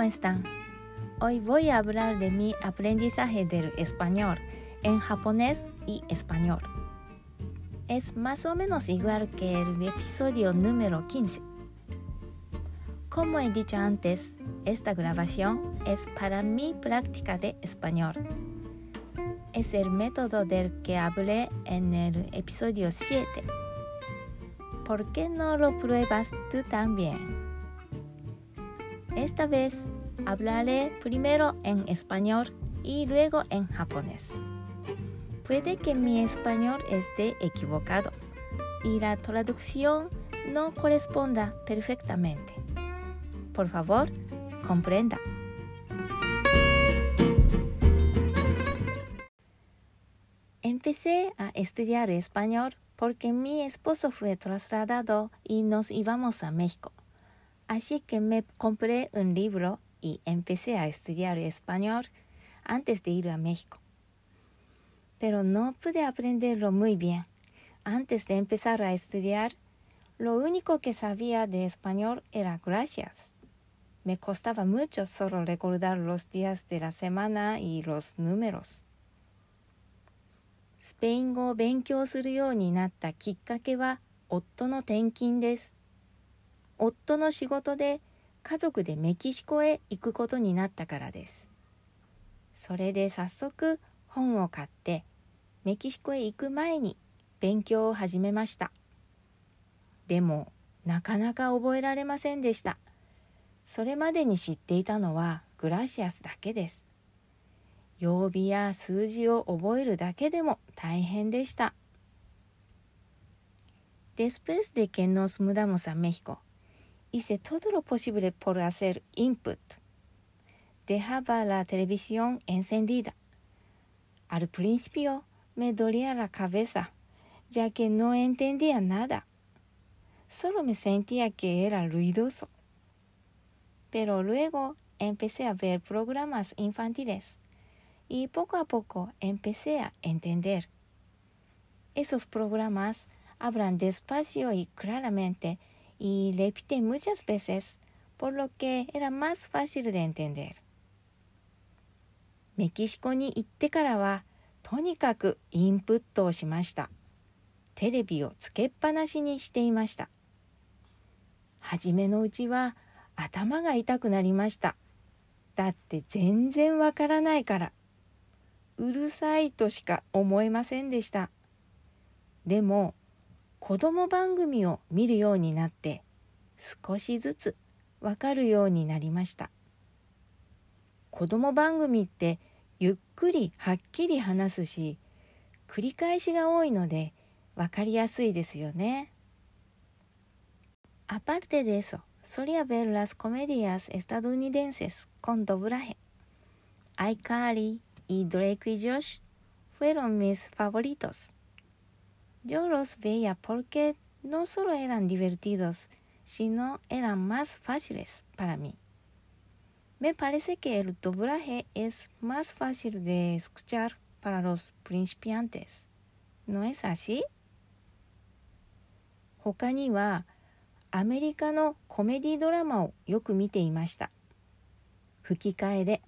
¿cómo están? Hoy voy a hablar de mi aprendizaje del español en japonés y español. Es más o menos igual que el episodio número 15. Como he dicho antes, esta grabación es para mi práctica de español. Es el método del que hablé en el episodio 7. ¿Por qué no lo pruebas tú también? Esta vez hablaré primero en español y luego en japonés. Puede que mi español esté equivocado y la traducción no corresponda perfectamente. Por favor, comprenda. Empecé a estudiar español porque mi esposo fue trasladado y nos íbamos a México. Así que me compré un libro y empecé a estudiar español antes de ir a México. Pero no pude aprenderlo muy bien. Antes de empezar a estudiar, lo único que sabía de español era gracias. Me costaba mucho solo recordar los días de la semana y los números. スペイン語を勉強するようになったきっかけは夫の転勤です。 夫の仕事で家族でメキシコへ行くことになったからです。それで早速本を買ってメキシコへ行く前に勉強を始めました。でもなかなか覚えられませんでした。それまでに知っていたのはグラシアスだけです。曜日や数字を覚えるだけでも大変でした。Después de que nos mudamos a México, hice todo lo posible por hacer input. Dejaba la televisión encendida. Al principio me dolía la cabeza, ya que no entendía nada. Solo me sentía que era ruidoso. Pero luego empecé a ver programas infantiles y poco a poco empecé a entender. Esos programas hablan despacio y claramente y repite muchas veces, por lo que era más fácil de entender. メキシコに行ってからはとにかくインプットをしました。テレビをつけっぱなしにしていました。初めのうちは頭が痛くなりました。だって全然わからないから。うるさいとしか思えませんでしたでも子供番組を見るようになって少しずつわかるようになりました子供番組ってゆっくりはっきり話すし繰り返しが多いのでわかりやすいですよね Aparte de eso, solía ver las comedias estadounidenses con doblaje. iCarly, y Drake y Josh fueron mis favoritos. Yo los veía porque no solo eran divertidos, sino eran más fáciles para mí. Me parece que el doblaje es más fácil de escuchar para los principiantes. ¿No es así? 他にはアメリカのコメディドラマをよく見ていました。吹き替えで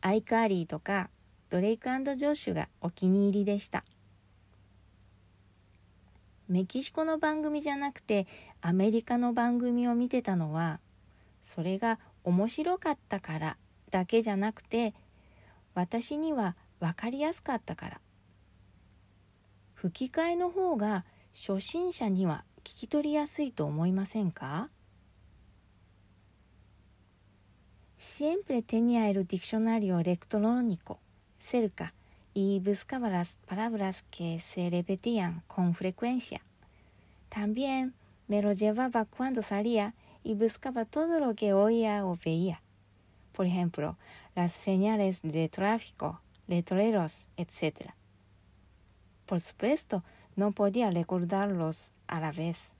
アイカーリーとかドレイクジョッシュがお気に入りでしたメキシコの番組じゃなくてアメリカの番組を見てたのはそれが面白かったからだけじゃなくて私には分かりやすかったから。吹き替えの方が初心者には聞き取りやすいと思いませんか Siempre tenía el diccionario electrónico cerca y buscaba las palabras que se repetían con frecuencia. También me lo llevaba cuando salía y buscaba todo lo que oía o veía. Por ejemplo, las señales de tráfico, letreros, etc. Por supuesto, no podía recordarlos a la vez.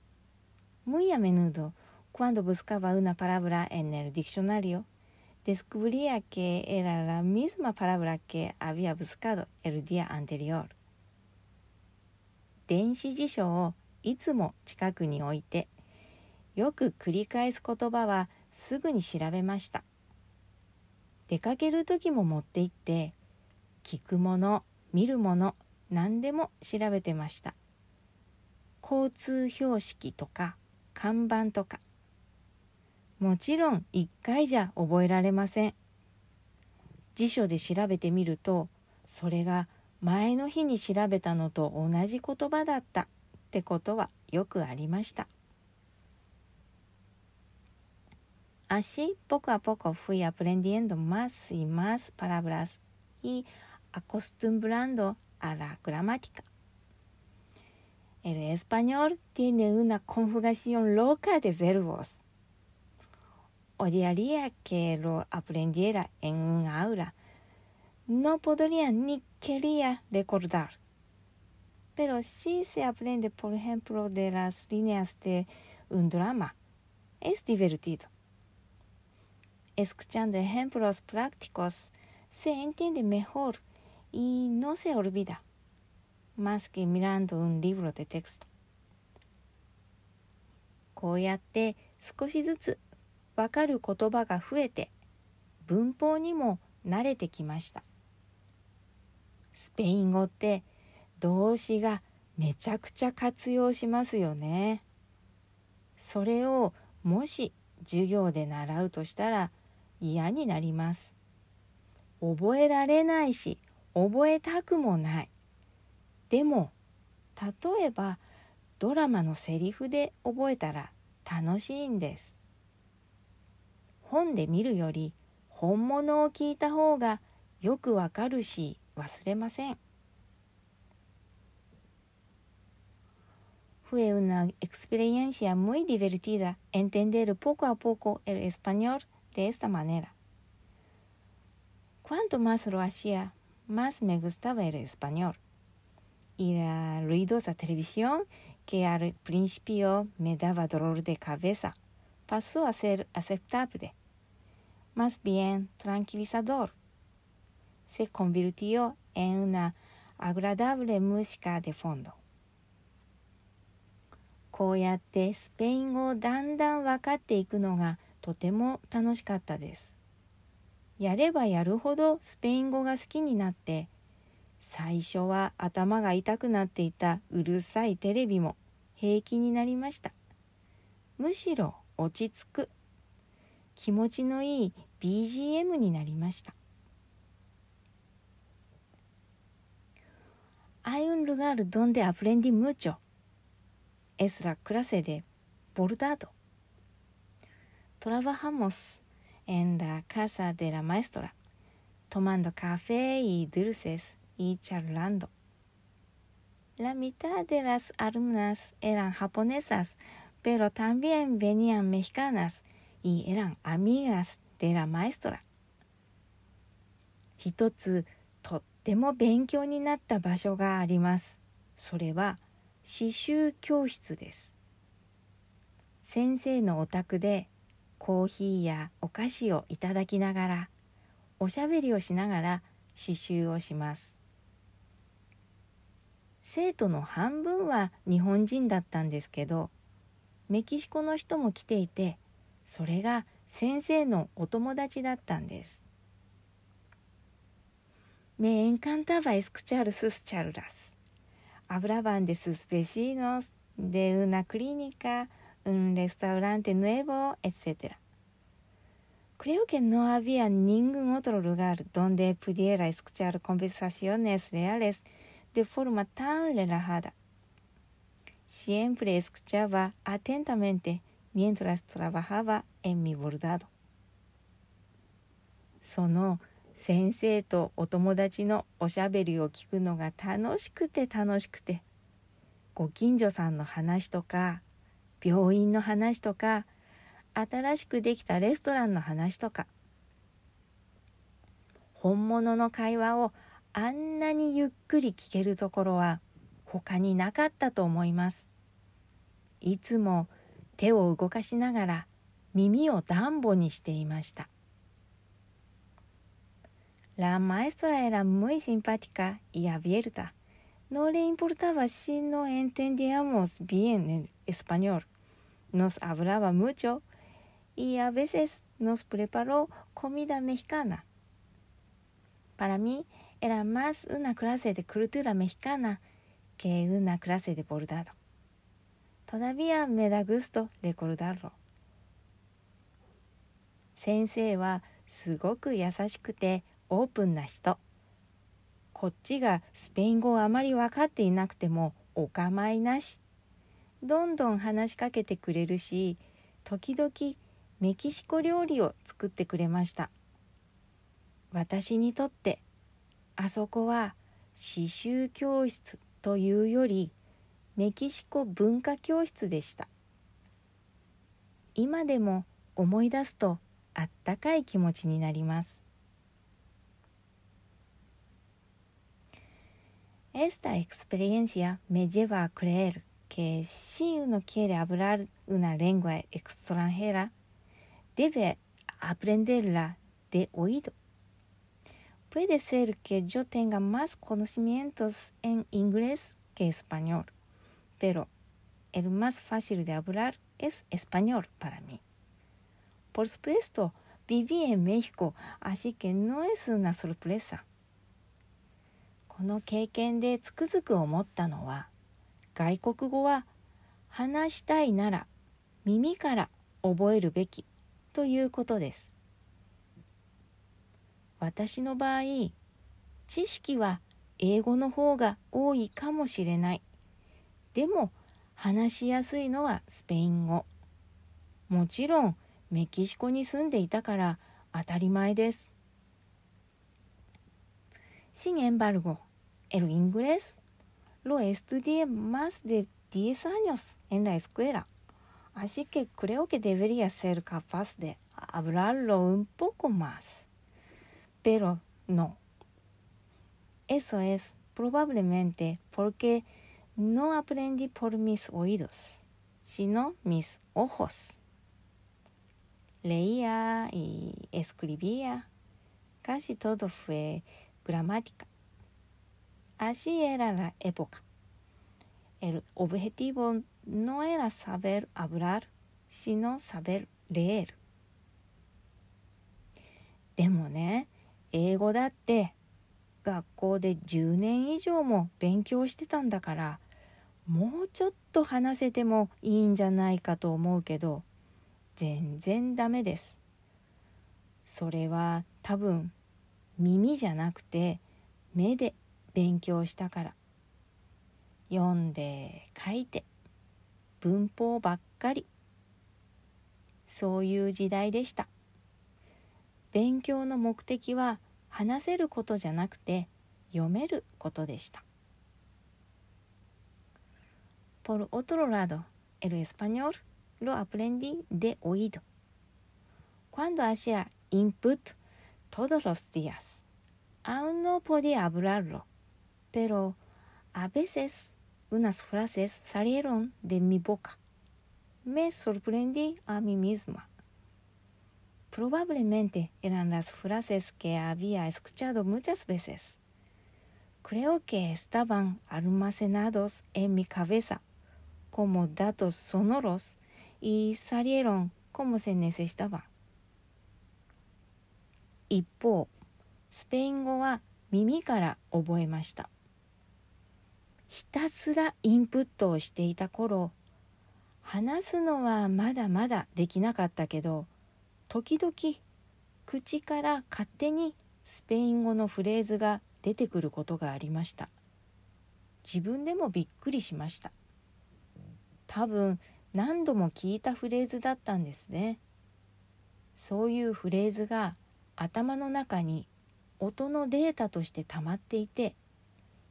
Muy a menudo, cuando buscaba una palabra en el diccionario, descubría que era la misma palabra que había buscado el día anterior. 電子辞書をいつも近くに置いてよく繰り返す言葉はすぐに調べました出かける時も持って行って聞くもの見るもの何でも調べてました交通標識とか看板とかもちろん一回じゃ覚えられません辞書で調べてみるとそれが前の日に調べたのと同じ言葉だったってことはよくありました Así, poco a poco fui aprendiendo más y más palabras y acostumbrando a la gramática. El español tiene una conjugación loca de verbos. Odiaría que lo aprendiera en un aula. No podría ni quería recordar. Pero si se aprende, por ejemplo, de las líneas de un drama, es divertido. Escuchando ejemplos prácticos, se entiende mejor y no se olvida, más que mirando un libro de texto. こうやって少しずつ わかる言葉が増えて文法にも慣れてきました。スペイン語って動詞がめちゃくちゃ活用しますよね。それをもし授業で習うとしたら嫌になります。覚えられないし覚えたくもない。でも例えばドラマのセリフで覚えたら楽しいんです。本で見るより本物を聞いた方がよくわかるし忘れません Fue una experiencia muy divertida entender poco a poco el español de esta manera. Cuanto más lo hacía, más me gustaba el español. Y la ruidosa televisión, que al principio me daba dolor de cabeza, pasó a ser aceptable, más bien tranquilizador. Se convirtió en una agradable música de fondo. こうやってスペイン語をだんだん分かっていくのがとても楽しかったですやればやるほどスペイン語が好きになって最初は頭が痛くなっていたうるさいテレビも平気になりましたむしろ落ち着く気持ちのいい BGM になりましたアイウンルガールドンデアプレンディムーチョエスラクラセでボルダードトラバハモスエンラカサデラマエストラトマンドカフェイドゥルセスイチャルランドラミタデラスアルムナスエランハポネサス pero también venían mexicanas y eran amigas de la maestra. 一つとっても勉強になった場所があります。それは刺繍教室です。先生のお宅でコーヒーやお菓子をいただきながらおしゃべりをしながら刺繍をします生徒の半分は日本人だったんですけどメキシコの人も来ていてそれが先生のお友達だったんです。メンカンタバエスクチャルスス・チャルラス。アブラバンデス・スペシーノス・デウナ・クリニカ・ウン・レスタウランテ・ヌエボ・エセテラ。クレオケ・ノア・ビアン・ニング・オトロ・ルガール・ドンデ・プディエラ・エスクチャル・コンベサシオネス・レアレス・デ・フォルマ・タン・レラ・ハダ。Siempre escuchaba atentamente mientras trabajaba en mi bordado. その先生とお友達のおしゃべりを聞くのが楽しくて楽しくてご近所さんの話とか病院の話とか新しくできたレストランの話とか本物の会話をあんなにゆっくり聞けるところは他になかったと思いますいつも手を動かしながら耳を暖房にしていました La maestra era muy simpática y abierta. No le importaba si no entendíamos bien el español. nos hablaba mucho y a veces nos preparó comida mexicana. Para mí era más una clase de cultura mexicana que una clase de bordado. Todavía me da gusto recordarlo. 先生はすごく優しくてオープンな人。こっちがスペイン語をあまり分かっていなくてもお構いなし。どんどん話しかけてくれるし、時々メキシコ料理を作ってくれました。私にとってあそこは刺繍教室というよりメキシコ文化教室でした今でも思い出すとあったかい気持ちになります Esta experiencia me lleva a creer que si uno quiere hablar una lengua extranjera, debe aprenderla de oído. Puede ser que yo tenga más conocimientos en inglés que español, pero el más fácil de hablar es español para mí. Por supuesto, viví en México, así que no es una sorpresa. この経験でつくづく思ったのは外国語は話したいなら耳から覚えるべきということです私の場合知識は英語の方が多いかもしれないでも話しやすいのはスペイン語もちろんメキシコに住んでいたから当たり前です Sin embargo, el inglés lo estudié más de 10 años en la escuela, así que creo que debería ser capaz de hablarlo un poco más. pero no. Eso es probablemente porque no aprendí por mis oídos, sino mis ojos. Leía y escribía, casi todo fue gramática. Así era la época. El objetivo no era saber hablar, sino saber leer. でもね、 英語だって学校で10年以上も勉強してたんだからもうちょっと話せてもいいんじゃないかと思うけど全然ダメです。それは多分耳じゃなくて目で勉強したから。読んで書いて文法ばっかり。そういう時代でした。勉強の目的は話せることじゃなくて読めることでした。Por otro lado, el español lo aprendí de oído. Cuando hacía input todos los días, aún no podía hablarlo, pero a veces unas frases salieron de mi boca. Me sorprendí a mí misma. Probablemente eran las frases que había escuchado muchas veces. Creo que estaban almacenados en mi cabeza como datos sonoros y salieron como se necesitaban. 一方、スペイン語は耳から覚えました。ひたすらインプットをしていた頃、話すのはまだまだできなかったけど、時々口から勝手にスペイン語のフレーズが出てくることがありました。自分でもびっくりしました。多分何度も聞いたフレーズだったんですね。そういうフレーズが頭の中に音のデータとして溜まっていて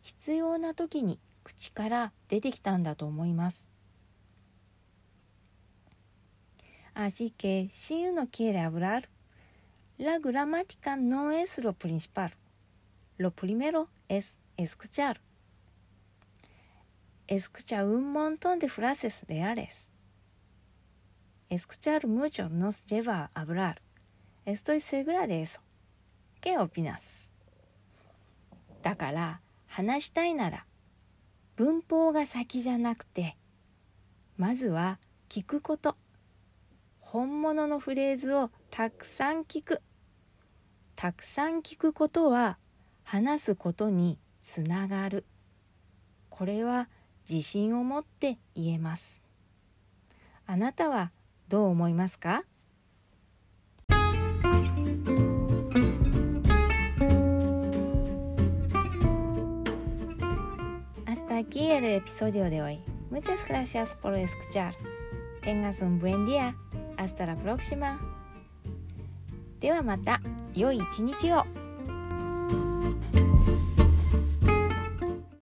必要な時に口から出てきたんだと思います。Así que si uno quiere hablar, la gramática no es lo principal. Lo primero es escuchar. Escucha un montón de frases reales. Escuchar mucho nos lleva a hablar. Estoy segura de eso. ¿Qué opinas? だから話したいなら文法が先じゃなくてまずは聞くこと本物のフレーズをたくさん聞くたくさん聞くことは話すことにつながるこれは自信を持って言えますあなたはどう思いますか Hasta aquí el episodio de hoy. Muchas gracias por escuchar. Tengas un buen día. アスタラプではまた良い一日を。